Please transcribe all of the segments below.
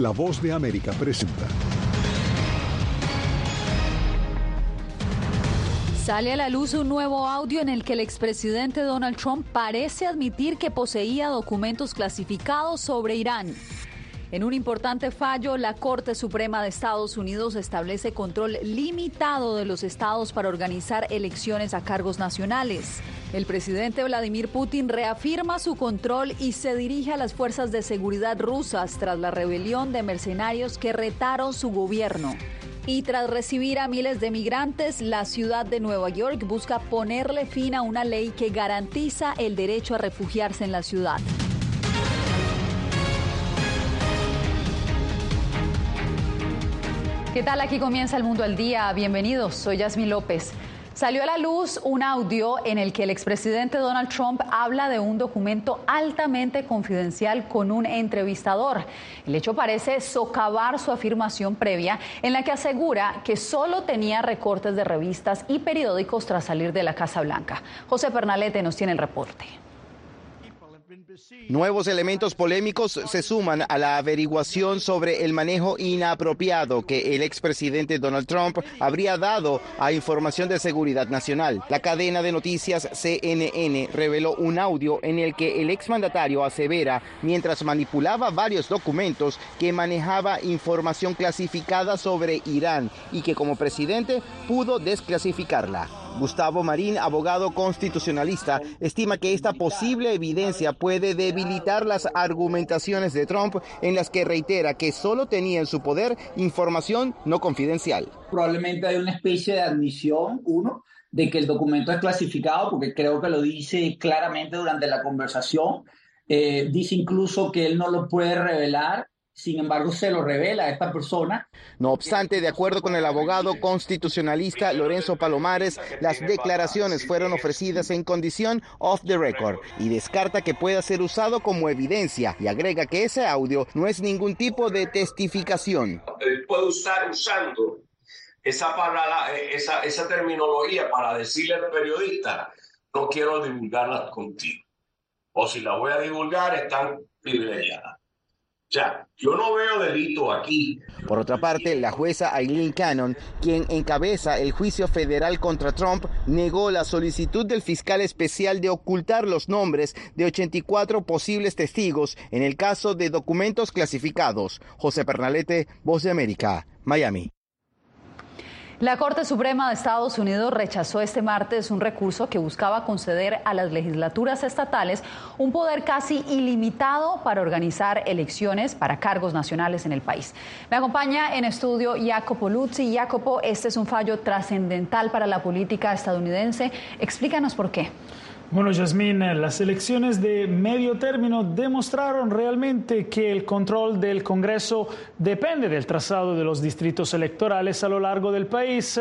La voz de América presenta. Sale a la luz un nuevo audio en el que el expresidente Donald Trump parece admitir que poseía documentos clasificados sobre Irán. En un importante fallo, la Corte Suprema de Estados Unidos establece control limitado de los estados para organizar elecciones a cargos nacionales. El presidente Vladimir Putin reafirma su control y se dirige a las fuerzas de seguridad rusas tras la rebelión de mercenarios que retaron su gobierno. Y tras recibir a miles de migrantes, la ciudad de Nueva York busca ponerle fin a una ley que garantiza el derecho a refugiarse en la ciudad. ¿Qué tal? Aquí comienza el mundo al día. Bienvenidos. Soy Yasmin López. Salió a la luz un audio en el que el expresidente Donald Trump habla de un documento altamente confidencial con un entrevistador. El hecho parece socavar su afirmación previa en la que asegura que solo tenía recortes de revistas y periódicos tras salir de la Casa Blanca. José Pernalete nos tiene el reporte. Nuevos elementos polémicos se suman a la averiguación sobre el manejo inapropiado que el expresidente Donald Trump habría dado a información de seguridad nacional. La cadena de noticias CNN reveló un audio en el que el exmandatario asevera, mientras manipulaba varios documentos, que manejaba información clasificada sobre Irán y que como presidente pudo desclasificarla. Gustavo Marín, abogado constitucionalista, estima que esta posible evidencia puede debilitar las argumentaciones de Trump en las que reitera que solo tenía en su poder información no confidencial. Probablemente hay una especie de admisión, uno, de que el documento es clasificado, porque creo que lo dice claramente durante la conversación. Eh, dice incluso que él no lo puede revelar sin embargo, se lo revela a esta persona. No obstante, de acuerdo con el abogado constitucionalista Lorenzo Palomares, las declaraciones fueron ofrecidas en condición off the record y descarta que pueda ser usado como evidencia y agrega que ese audio no es ningún tipo de testificación. Puedo estar usando esa, palabra, esa, esa terminología para decirle al periodista, no quiero divulgarla contigo. O si la voy a divulgar, están privilegiadas yo no veo delito aquí. Por otra parte, la jueza Aileen Cannon, quien encabeza el juicio federal contra Trump, negó la solicitud del fiscal especial de ocultar los nombres de 84 posibles testigos en el caso de documentos clasificados. José Pernalete, Voz de América, Miami. La Corte Suprema de Estados Unidos rechazó este martes un recurso que buscaba conceder a las legislaturas estatales un poder casi ilimitado para organizar elecciones para cargos nacionales en el país. Me acompaña en estudio Jacopo Luzzi. Jacopo, este es un fallo trascendental para la política estadounidense. Explícanos por qué. Bueno, Yasmín, las elecciones de medio término demostraron realmente que el control del Congreso depende del trazado de los distritos electorales a lo largo del país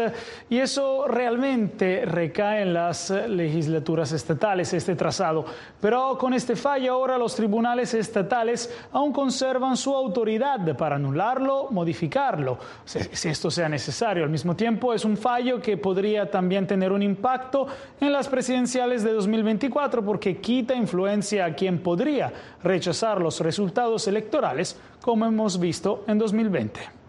y eso realmente recae en las legislaturas estatales, este trazado. Pero con este fallo ahora los tribunales estatales aún conservan su autoridad para anularlo, modificarlo, si esto sea necesario. Al mismo tiempo es un fallo que podría también tener un impacto en las presidenciales de 2020 2024 porque quita influencia a quien podría rechazar los resultados electorales, como hemos visto en 2020.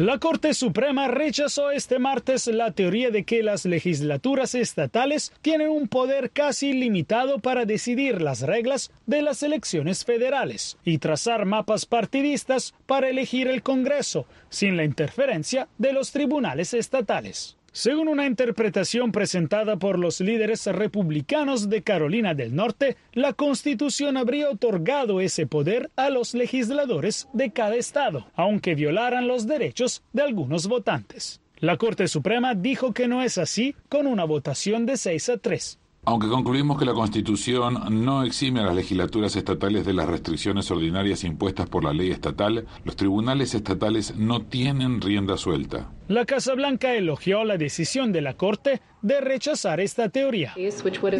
La Corte Suprema rechazó este martes la teoría de que las legislaturas estatales tienen un poder casi limitado para decidir las reglas de las elecciones federales y trazar mapas partidistas para elegir el Congreso, sin la interferencia de los tribunales estatales. Según una interpretación presentada por los líderes republicanos de Carolina del Norte, la Constitución habría otorgado ese poder a los legisladores de cada estado, aunque violaran los derechos de algunos votantes. La Corte Suprema dijo que no es así con una votación de 6 a 3. Aunque concluimos que la Constitución no exime a las legislaturas estatales de las restricciones ordinarias impuestas por la ley estatal, los tribunales estatales no tienen rienda suelta. La Casa Blanca elogió la decisión de la Corte de rechazar esta teoría.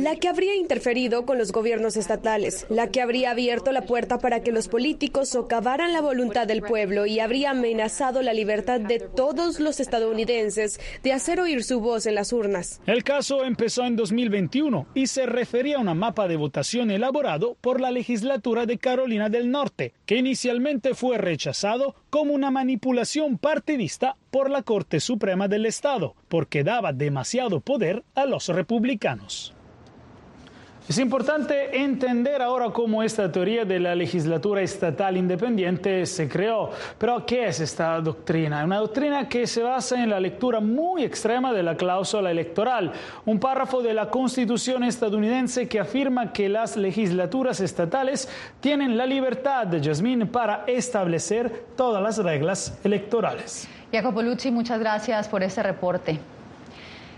La que habría interferido con los gobiernos estatales, la que habría abierto la puerta para que los políticos socavaran la voluntad del pueblo y habría amenazado la libertad de todos los estadounidenses de hacer oír su voz en las urnas. El caso empezó en 2021 y se refería a un mapa de votación elaborado por la legislatura de Carolina del Norte, que inicialmente fue rechazado como una manipulación partidista por la Corte Suprema del Estado, porque daba demasiado poder a los republicanos. Es importante entender ahora cómo esta teoría de la legislatura estatal independiente se creó. Pero ¿qué es esta doctrina? Una doctrina que se basa en la lectura muy extrema de la cláusula electoral, un párrafo de la Constitución estadounidense que afirma que las legislaturas estatales tienen la libertad, de Yasmín, para establecer todas las reglas electorales. Jacopo Lucci, muchas gracias por este reporte.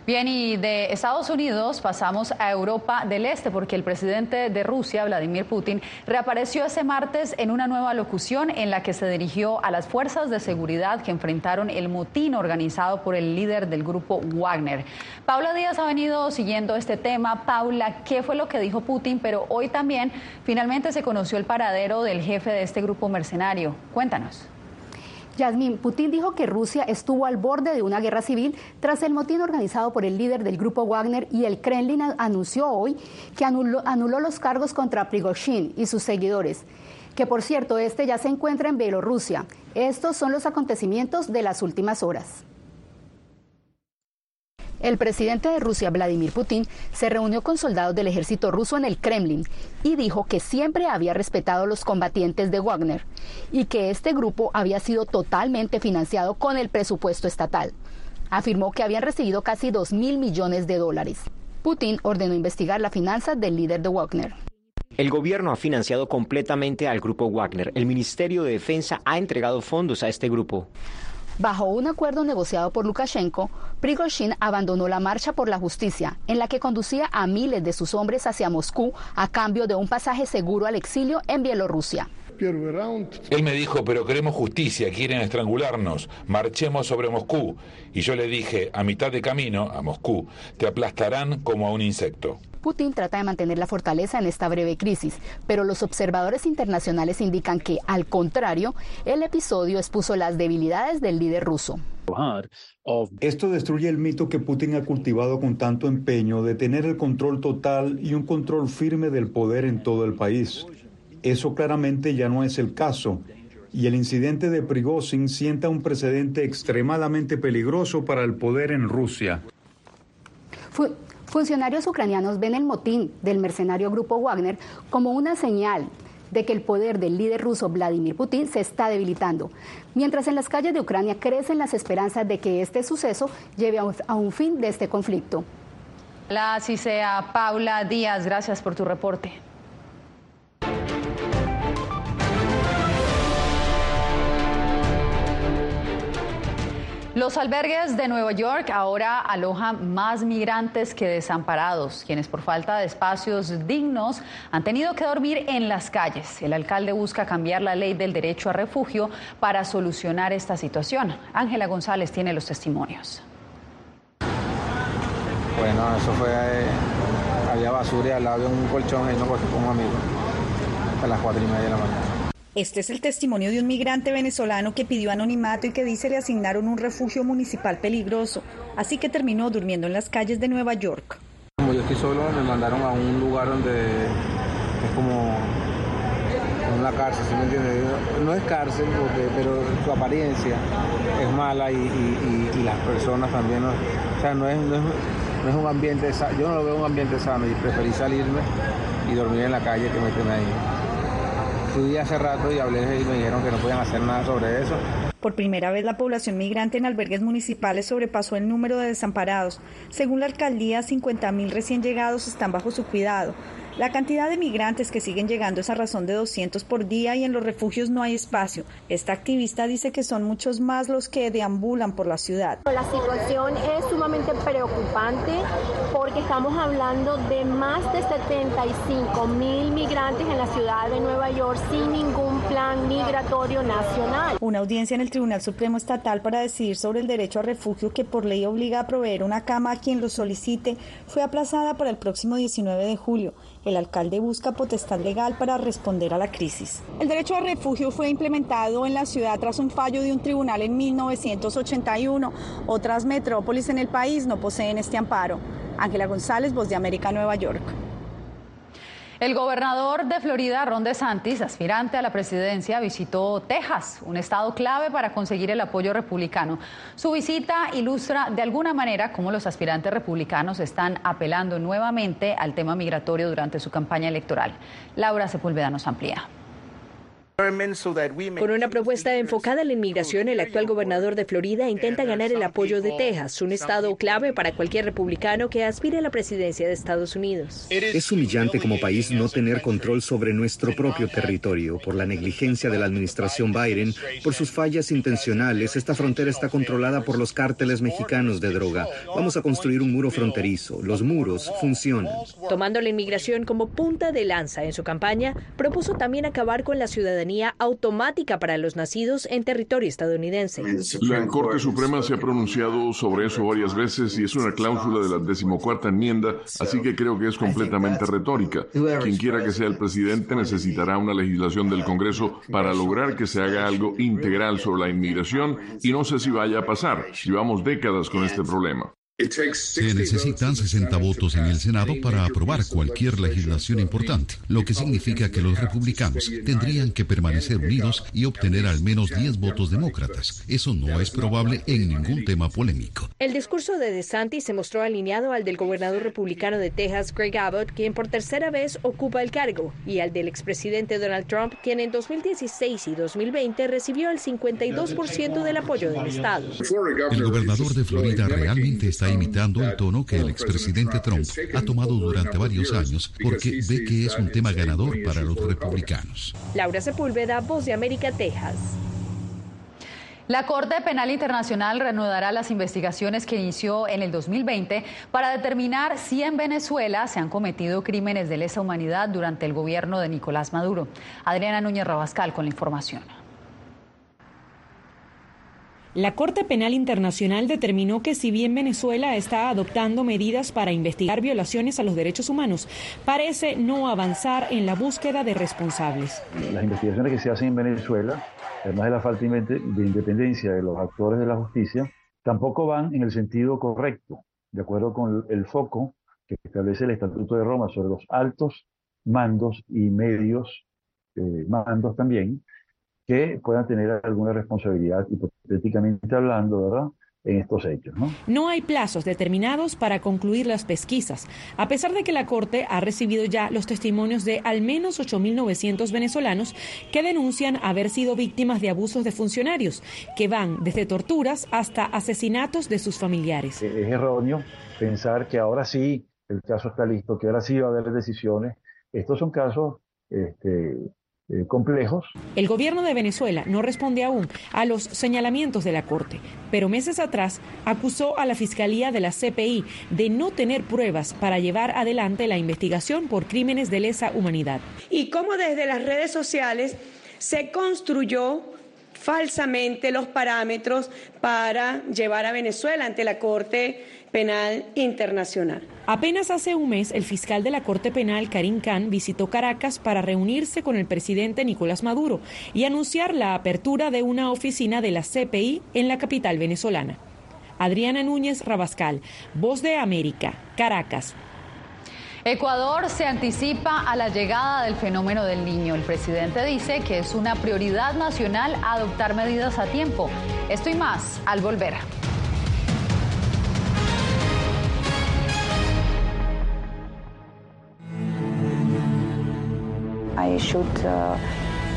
Bien, y de Estados Unidos pasamos a Europa del Este porque el presidente de Rusia, Vladimir Putin, reapareció este martes en una nueva locución en la que se dirigió a las fuerzas de seguridad que enfrentaron el motín organizado por el líder del grupo Wagner. Paula Díaz ha venido siguiendo este tema. Paula, ¿qué fue lo que dijo Putin? Pero hoy también finalmente se conoció el paradero del jefe de este grupo mercenario. Cuéntanos. Yasmín, Putin dijo que Rusia estuvo al borde de una guerra civil tras el motín organizado por el líder del grupo Wagner y el Kremlin anunció hoy que anuló, anuló los cargos contra Prigozhin y sus seguidores que por cierto, este ya se encuentra en Bielorrusia. Estos son los acontecimientos de las últimas horas. El presidente de Rusia, Vladimir Putin, se reunió con soldados del ejército ruso en el Kremlin y dijo que siempre había respetado los combatientes de Wagner y que este grupo había sido totalmente financiado con el presupuesto estatal. Afirmó que habían recibido casi 2 mil millones de dólares. Putin ordenó investigar la finanza del líder de Wagner. El gobierno ha financiado completamente al grupo Wagner. El Ministerio de Defensa ha entregado fondos a este grupo. Bajo un acuerdo negociado por Lukashenko, Prigozhin abandonó la marcha por la justicia, en la que conducía a miles de sus hombres hacia Moscú a cambio de un pasaje seguro al exilio en Bielorrusia. Él me dijo, pero queremos justicia, quieren estrangularnos, marchemos sobre Moscú. Y yo le dije, a mitad de camino, a Moscú, te aplastarán como a un insecto. Putin trata de mantener la fortaleza en esta breve crisis, pero los observadores internacionales indican que, al contrario, el episodio expuso las debilidades del líder ruso. Esto destruye el mito que Putin ha cultivado con tanto empeño de tener el control total y un control firme del poder en todo el país. Eso claramente ya no es el caso, y el incidente de Prigozhin sienta un precedente extremadamente peligroso para el poder en Rusia. Funcionarios ucranianos ven el motín del mercenario grupo Wagner como una señal de que el poder del líder ruso Vladimir Putin se está debilitando, mientras en las calles de Ucrania crecen las esperanzas de que este suceso lleve a un fin de este conflicto. La sea Paula Díaz, gracias por tu reporte. Los albergues de Nueva York ahora alojan más migrantes que desamparados, quienes por falta de espacios dignos han tenido que dormir en las calles. El alcalde busca cambiar la ley del derecho a refugio para solucionar esta situación. Ángela González tiene los testimonios. Bueno, eso fue, eh, había basura y al lado de un colchón y no con un amigo a las cuatro y media de la mañana. Este es el testimonio de un migrante venezolano que pidió anonimato y que dice le asignaron un refugio municipal peligroso, así que terminó durmiendo en las calles de Nueva York. Como yo estoy solo, me mandaron a un lugar donde es como una cárcel, ¿sí me entiendes? No es cárcel, pero su apariencia es mala y, las personas también, o sea, no es, no un ambiente, yo no lo veo un ambiente sano y preferí salirme y dormir en la calle que meterme ahí. Fui hace rato y hablé y me dijeron que no podían hacer nada sobre eso. Por primera vez la población migrante en albergues municipales sobrepasó el número de desamparados. Según la alcaldía, 50.000 recién llegados están bajo su cuidado. La cantidad de migrantes que siguen llegando es a razón de 200 por día y en los refugios no hay espacio. Esta activista dice que son muchos más los que deambulan por la ciudad. La situación es sumamente preocupante porque estamos hablando de más de 75 mil migrantes en la ciudad de Nueva York sin ningún plan migratorio nacional. Una audiencia en el Tribunal Supremo Estatal para decidir sobre el derecho a refugio que por ley obliga a proveer una cama a quien lo solicite fue aplazada para el próximo 19 de julio. El alcalde busca potestad legal para responder a la crisis. El derecho a refugio fue implementado en la ciudad tras un fallo de un tribunal en 1981. Otras metrópolis en el país no poseen este amparo. Ángela González, Voz de América, Nueva York. El gobernador de Florida, Ron DeSantis, aspirante a la presidencia, visitó Texas, un estado clave para conseguir el apoyo republicano. Su visita ilustra de alguna manera cómo los aspirantes republicanos están apelando nuevamente al tema migratorio durante su campaña electoral. Laura Sepúlveda nos amplía. Con una propuesta enfocada en la inmigración, el actual gobernador de Florida intenta ganar el apoyo de Texas, un estado clave para cualquier republicano que aspire a la presidencia de Estados Unidos. Es humillante como país no tener control sobre nuestro propio territorio por la negligencia de la administración Biden, por sus fallas intencionales. Esta frontera está controlada por los cárteles mexicanos de droga. Vamos a construir un muro fronterizo. Los muros funcionan. Tomando la inmigración como punta de lanza en su campaña, propuso también acabar con la ciudadanía automática para los nacidos en territorio estadounidense. La Corte Suprema se ha pronunciado sobre eso varias veces y es una cláusula de la decimocuarta enmienda, así que creo que es completamente retórica. Quien quiera que sea el presidente necesitará una legislación del Congreso para lograr que se haga algo integral sobre la inmigración y no sé si vaya a pasar. Llevamos décadas con este problema. Se necesitan 60 votos en el Senado para aprobar cualquier legislación importante, lo que significa que los republicanos tendrían que permanecer unidos y obtener al menos 10 votos demócratas. Eso no es probable en ningún tema polémico. El discurso de DeSantis se mostró alineado al del gobernador republicano de Texas, Greg Abbott, quien por tercera vez ocupa el cargo, y al del expresidente Donald Trump, quien en 2016 y 2020 recibió el 52% del apoyo del Estado. El gobernador de Florida realmente está imitando el tono que el expresidente Trump ha tomado durante varios años porque ve que es un tema ganador para los republicanos. Laura Sepúlveda, Voz de América, Texas. La Corte Penal Internacional reanudará las investigaciones que inició en el 2020 para determinar si en Venezuela se han cometido crímenes de lesa humanidad durante el gobierno de Nicolás Maduro. Adriana Núñez Rabascal con la información. La Corte Penal Internacional determinó que si bien Venezuela está adoptando medidas para investigar violaciones a los derechos humanos, parece no avanzar en la búsqueda de responsables. Las investigaciones que se hacen en Venezuela, además de la falta de independencia de los actores de la justicia, tampoco van en el sentido correcto, de acuerdo con el foco que establece el Estatuto de Roma sobre los altos mandos y medios eh, mandos también, que puedan tener alguna responsabilidad, hipotéticamente hablando, ¿verdad? en estos hechos. ¿no? no hay plazos determinados para concluir las pesquisas, a pesar de que la Corte ha recibido ya los testimonios de al menos 8.900 venezolanos que denuncian haber sido víctimas de abusos de funcionarios, que van desde torturas hasta asesinatos de sus familiares. Es erróneo pensar que ahora sí el caso está listo, que ahora sí va a haber decisiones. Estos son casos este, eh, complejos. El gobierno de Venezuela no responde aún a los señalamientos de la Corte, pero meses atrás acusó a la Fiscalía de la CPI de no tener pruebas para llevar adelante la investigación por crímenes de lesa humanidad. Y cómo desde las redes sociales se construyó falsamente los parámetros para llevar a Venezuela ante la Corte Penal Internacional. Apenas hace un mes, el fiscal de la Corte Penal, Karim Khan, visitó Caracas para reunirse con el presidente Nicolás Maduro y anunciar la apertura de una oficina de la CPI en la capital venezolana. Adriana Núñez Rabascal, Voz de América, Caracas. Ecuador se anticipa a la llegada del fenómeno del niño. El presidente dice que es una prioridad nacional adoptar medidas a tiempo. Esto y más al volver. I shoot uh,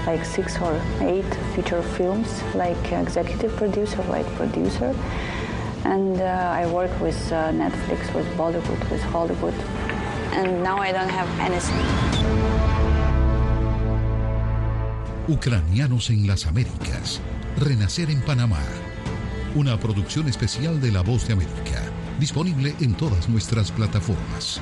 like six or eight feature films, like executive producer, like producer. And uh, I work with uh, Netflix, with Bollywood, with Hollywood. and now I don't have anything. Ucranianos en las Américas. Renacer en Panamá. Una producción especial de La Voz de América. Disponible en todas nuestras plataformas.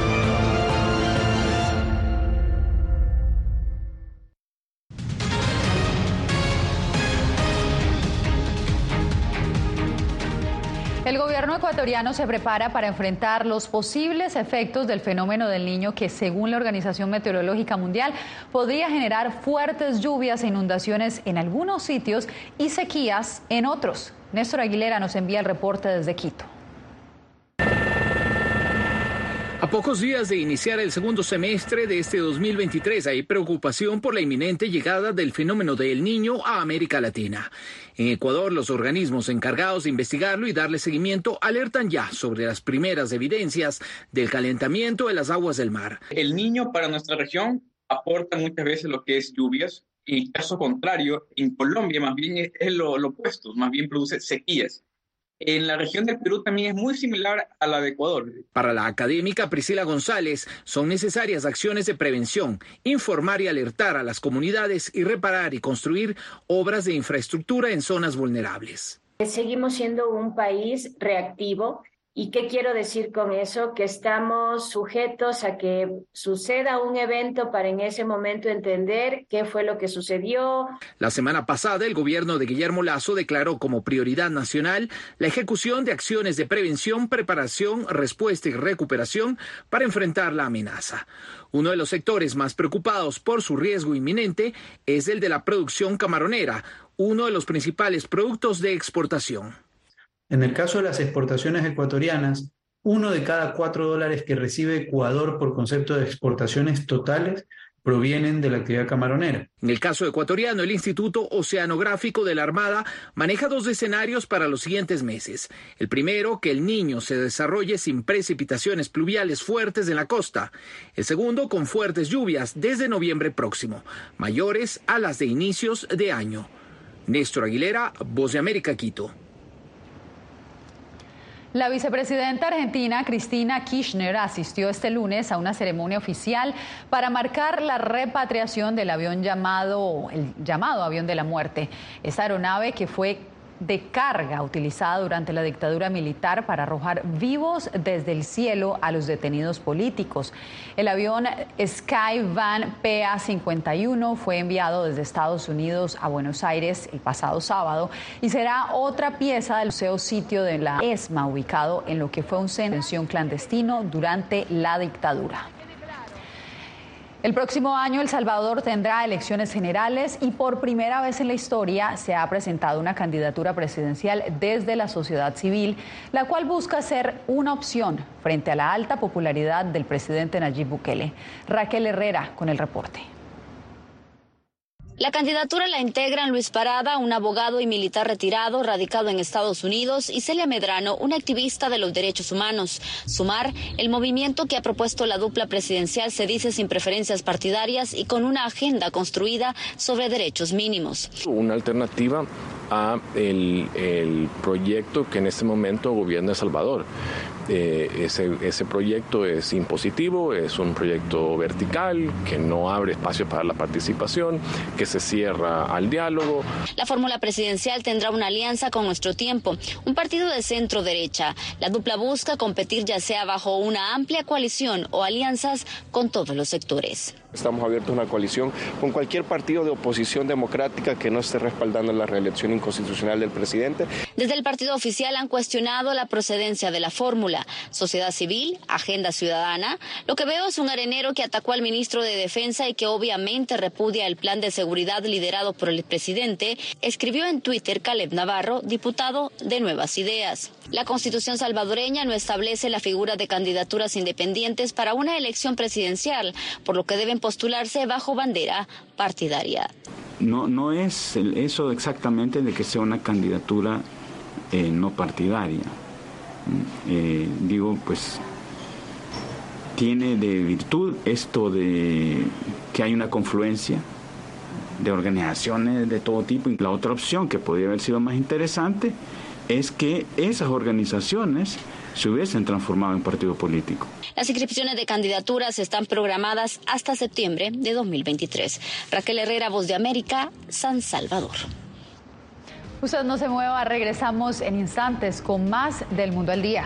El gobierno ecuatoriano se prepara para enfrentar los posibles efectos del fenómeno del niño que, según la Organización Meteorológica Mundial, podría generar fuertes lluvias e inundaciones en algunos sitios y sequías en otros. Néstor Aguilera nos envía el reporte desde Quito. A pocos días de iniciar el segundo semestre de este 2023 hay preocupación por la inminente llegada del fenómeno del niño a América Latina. En Ecuador, los organismos encargados de investigarlo y darle seguimiento alertan ya sobre las primeras evidencias del calentamiento de las aguas del mar. El niño para nuestra región aporta muchas veces lo que es lluvias y caso contrario, en Colombia más bien es lo, lo opuesto, más bien produce sequías. En la región del Perú también es muy similar a la de Ecuador. Para la académica Priscila González, son necesarias acciones de prevención, informar y alertar a las comunidades y reparar y construir obras de infraestructura en zonas vulnerables. Seguimos siendo un país reactivo ¿Y qué quiero decir con eso? Que estamos sujetos a que suceda un evento para en ese momento entender qué fue lo que sucedió. La semana pasada, el gobierno de Guillermo Lazo declaró como prioridad nacional la ejecución de acciones de prevención, preparación, respuesta y recuperación para enfrentar la amenaza. Uno de los sectores más preocupados por su riesgo inminente es el de la producción camaronera, uno de los principales productos de exportación. En el caso de las exportaciones ecuatorianas, uno de cada cuatro dólares que recibe Ecuador por concepto de exportaciones totales provienen de la actividad camaronera. En el caso ecuatoriano, el Instituto Oceanográfico de la Armada maneja dos escenarios para los siguientes meses. El primero, que el niño se desarrolle sin precipitaciones pluviales fuertes en la costa. El segundo, con fuertes lluvias desde noviembre próximo, mayores a las de inicios de año. Néstor Aguilera, Voz de América, Quito. La vicepresidenta argentina Cristina Kirchner asistió este lunes a una ceremonia oficial para marcar la repatriación del avión llamado el llamado avión de la muerte. Esta aeronave que fue de carga utilizada durante la dictadura militar para arrojar vivos desde el cielo a los detenidos políticos. El avión Skyvan PA-51 fue enviado desde Estados Unidos a Buenos Aires el pasado sábado y será otra pieza del museo sitio de la ESMA ubicado en lo que fue un centro de detención clandestino durante la dictadura. El próximo año El Salvador tendrá elecciones generales y por primera vez en la historia se ha presentado una candidatura presidencial desde la sociedad civil, la cual busca ser una opción frente a la alta popularidad del presidente Nayib Bukele. Raquel Herrera con el reporte. La candidatura la integran Luis Parada, un abogado y militar retirado radicado en Estados Unidos, y Celia Medrano, una activista de los derechos humanos. Sumar, el movimiento que ha propuesto la dupla presidencial se dice sin preferencias partidarias y con una agenda construida sobre derechos mínimos. Una alternativa a el, el proyecto que en este momento gobierna El Salvador eh, ese, ese proyecto es impositivo, es un proyecto vertical que no abre espacio para la participación, que se cierra al diálogo. La fórmula presidencial tendrá una alianza con Nuestro Tiempo, un partido de centro derecha. La dupla busca competir ya sea bajo una amplia coalición o alianzas con todos los sectores. Estamos abiertos a una coalición con cualquier partido de oposición democrática que no esté respaldando la reelección inconstitucional del presidente. Desde el partido oficial han cuestionado la procedencia de la fórmula. Sociedad civil, agenda ciudadana. Lo que veo es un arenero que atacó al ministro de Defensa y que obviamente repudia el plan de seguridad liderado por el presidente, escribió en Twitter Caleb Navarro, diputado de Nuevas Ideas. La constitución salvadoreña no establece la figura de candidaturas independientes para una elección presidencial, por lo que deben postularse bajo bandera partidaria. No, no es eso exactamente de que sea una candidatura eh, no partidaria. Eh, digo, pues tiene de virtud esto de que hay una confluencia de organizaciones de todo tipo. La otra opción que podría haber sido más interesante es que esas organizaciones se hubiesen transformado en partido político. Las inscripciones de candidaturas están programadas hasta septiembre de 2023. Raquel Herrera, Voz de América, San Salvador. Usted no se mueva, regresamos en instantes con más del Mundo al Día.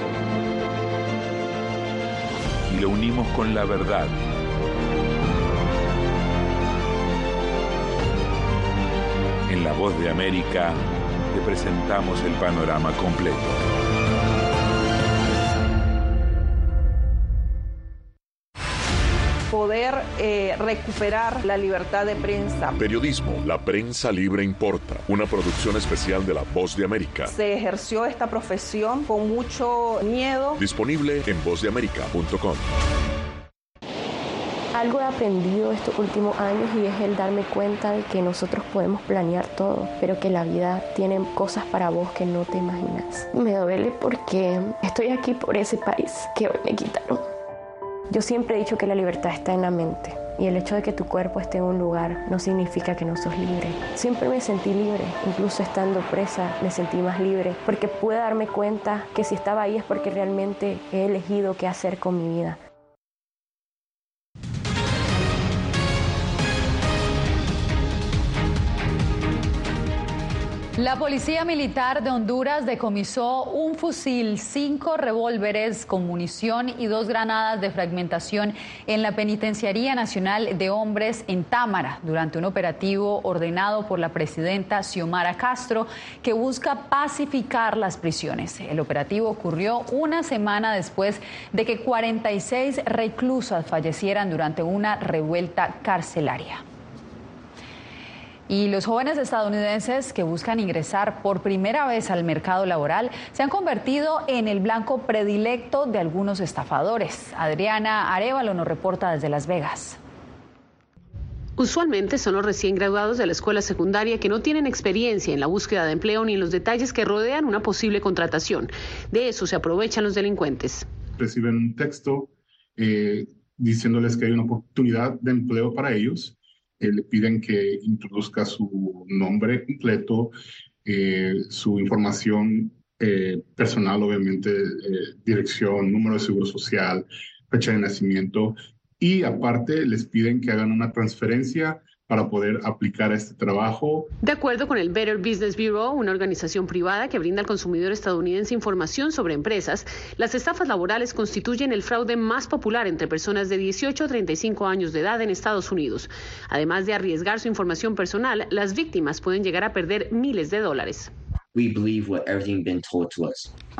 y lo unimos con la verdad. En La Voz de América te presentamos el panorama completo. poder eh, recuperar la libertad de prensa. Periodismo, la prensa libre importa. Una producción especial de La Voz de América. Se ejerció esta profesión con mucho miedo. Disponible en vozdeamerica.com. Algo he aprendido estos últimos años y es el darme cuenta de que nosotros podemos planear todo, pero que la vida tiene cosas para vos que no te imaginas. Me duele porque estoy aquí por ese país que hoy me quitaron. Yo siempre he dicho que la libertad está en la mente y el hecho de que tu cuerpo esté en un lugar no significa que no sos libre. Siempre me sentí libre, incluso estando presa me sentí más libre porque pude darme cuenta que si estaba ahí es porque realmente he elegido qué hacer con mi vida. La Policía Militar de Honduras decomisó un fusil, cinco revólveres con munición y dos granadas de fragmentación en la Penitenciaría Nacional de Hombres en Támara durante un operativo ordenado por la presidenta Xiomara Castro que busca pacificar las prisiones. El operativo ocurrió una semana después de que 46 reclusas fallecieran durante una revuelta carcelaria. Y los jóvenes estadounidenses que buscan ingresar por primera vez al mercado laboral se han convertido en el blanco predilecto de algunos estafadores. Adriana Arevalo nos reporta desde Las Vegas. Usualmente son los recién graduados de la escuela secundaria que no tienen experiencia en la búsqueda de empleo ni en los detalles que rodean una posible contratación. De eso se aprovechan los delincuentes. Reciben un texto eh, diciéndoles que hay una oportunidad de empleo para ellos le piden que introduzca su nombre completo, su información personal, obviamente, dirección, número de seguro social, fecha de nacimiento, y aparte les piden que hagan una transferencia para poder aplicar este trabajo. De acuerdo con el Better Business Bureau, una organización privada que brinda al consumidor estadounidense información sobre empresas, las estafas laborales constituyen el fraude más popular entre personas de 18 a 35 años de edad en Estados Unidos. Además de arriesgar su información personal, las víctimas pueden llegar a perder miles de dólares.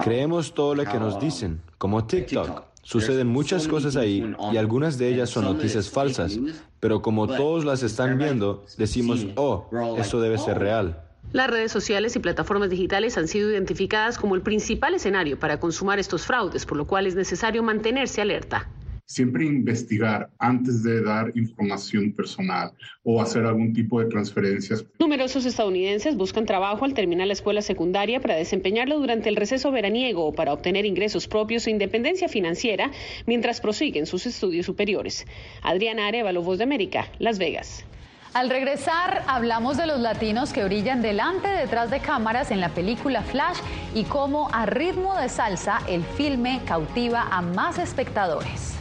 Creemos todo lo que nos dicen, como TikTok. Suceden muchas cosas ahí y algunas de ellas son noticias falsas, pero como todos las están viendo, decimos, oh, esto debe ser real. Las redes sociales y plataformas digitales han sido identificadas como el principal escenario para consumar estos fraudes, por lo cual es necesario mantenerse alerta siempre investigar antes de dar información personal o hacer algún tipo de transferencias. Numerosos estadounidenses buscan trabajo al terminar la escuela secundaria para desempeñarlo durante el receso veraniego o para obtener ingresos propios e independencia financiera mientras prosiguen sus estudios superiores. Adriana Arevalo, Voz de América, Las Vegas. Al regresar, hablamos de los latinos que brillan delante y detrás de cámaras en la película Flash y cómo a ritmo de salsa el filme cautiva a más espectadores.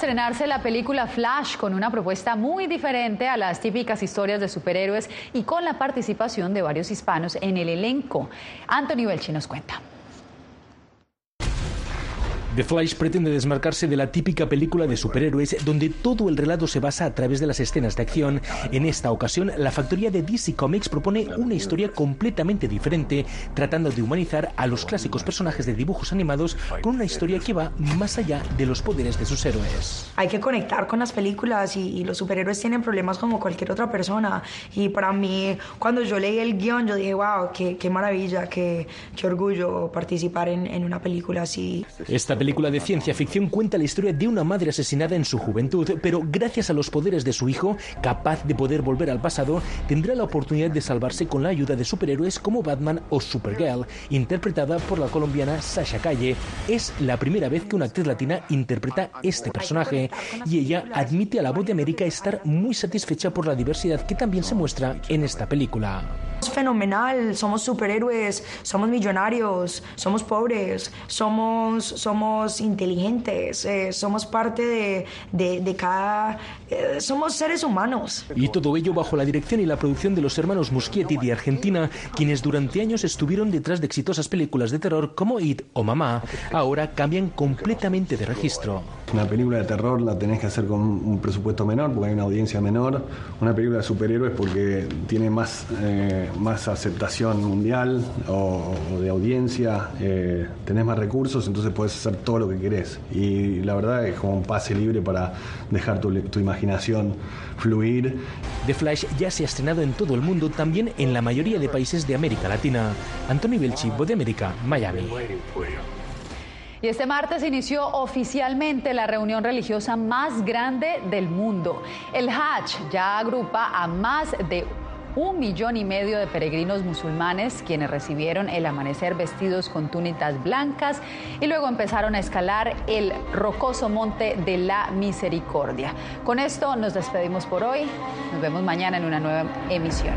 Estrenarse la película Flash con una propuesta muy diferente a las típicas historias de superhéroes y con la participación de varios hispanos en el elenco. Anthony Belchi nos cuenta. The Flash pretende desmarcarse de la típica película de superhéroes donde todo el relato se basa a través de las escenas de acción. En esta ocasión, la factoría de DC Comics propone una historia completamente diferente, tratando de humanizar a los clásicos personajes de dibujos animados con una historia que va más allá de los poderes de sus héroes. Hay que conectar con las películas y, los superhéroes tienen problemas como cualquier otra persona. Y para mí, cuando yo leí el guion, yo dije, wow, qué, maravilla, qué, qué orgullo participar en, en una película así. Esta película de ciencia ficción cuenta la historia de una madre asesinada en su juventud, pero gracias a los poderes de su hijo, capaz de poder volver al pasado, tendrá la oportunidad de salvarse con la ayuda de superhéroes como Batman o Supergirl, interpretada por la colombiana Sasha Calle. Es la primera vez que una actriz latina interpreta este personaje y ella admite a la voz de América estar muy satisfecha por la diversidad que también se muestra en esta película. Fenomenal, somos superhéroes, somos millonarios, somos pobres, somos, somos inteligentes, eh, somos parte de, de, cada... Eh, somos seres humanos. Y todo ello bajo la dirección y la producción de los hermanos Muschietti de Argentina, quienes durante años estuvieron detrás de exitosas películas de terror como It o Mamá, ahora cambian completamente de registro. Una película de terror la tenés que hacer con un presupuesto menor porque hay una audiencia menor. Una película de superhéroes porque tiene más, eh, más aceptación mundial o, de audiencia. Eh, tenés más recursos, entonces puedes hacer todo lo que querés. Y la verdad es como un pase libre para dejar tu, tu imaginación fluir. The Flash ya se ha estrenado en todo el mundo, también en la mayoría de países de América Latina. Antonio Belchi, de América, Miami. Y este martes inició oficialmente la reunión religiosa más grande del mundo. El Hajj ya agrupa a más de un millón y medio de peregrinos musulmanes quienes recibieron el amanecer vestidos con túnicas blancas y luego empezaron a escalar el rocoso monte de la misericordia. Con esto nos despedimos por hoy. Nos vemos mañana en una nueva emisión.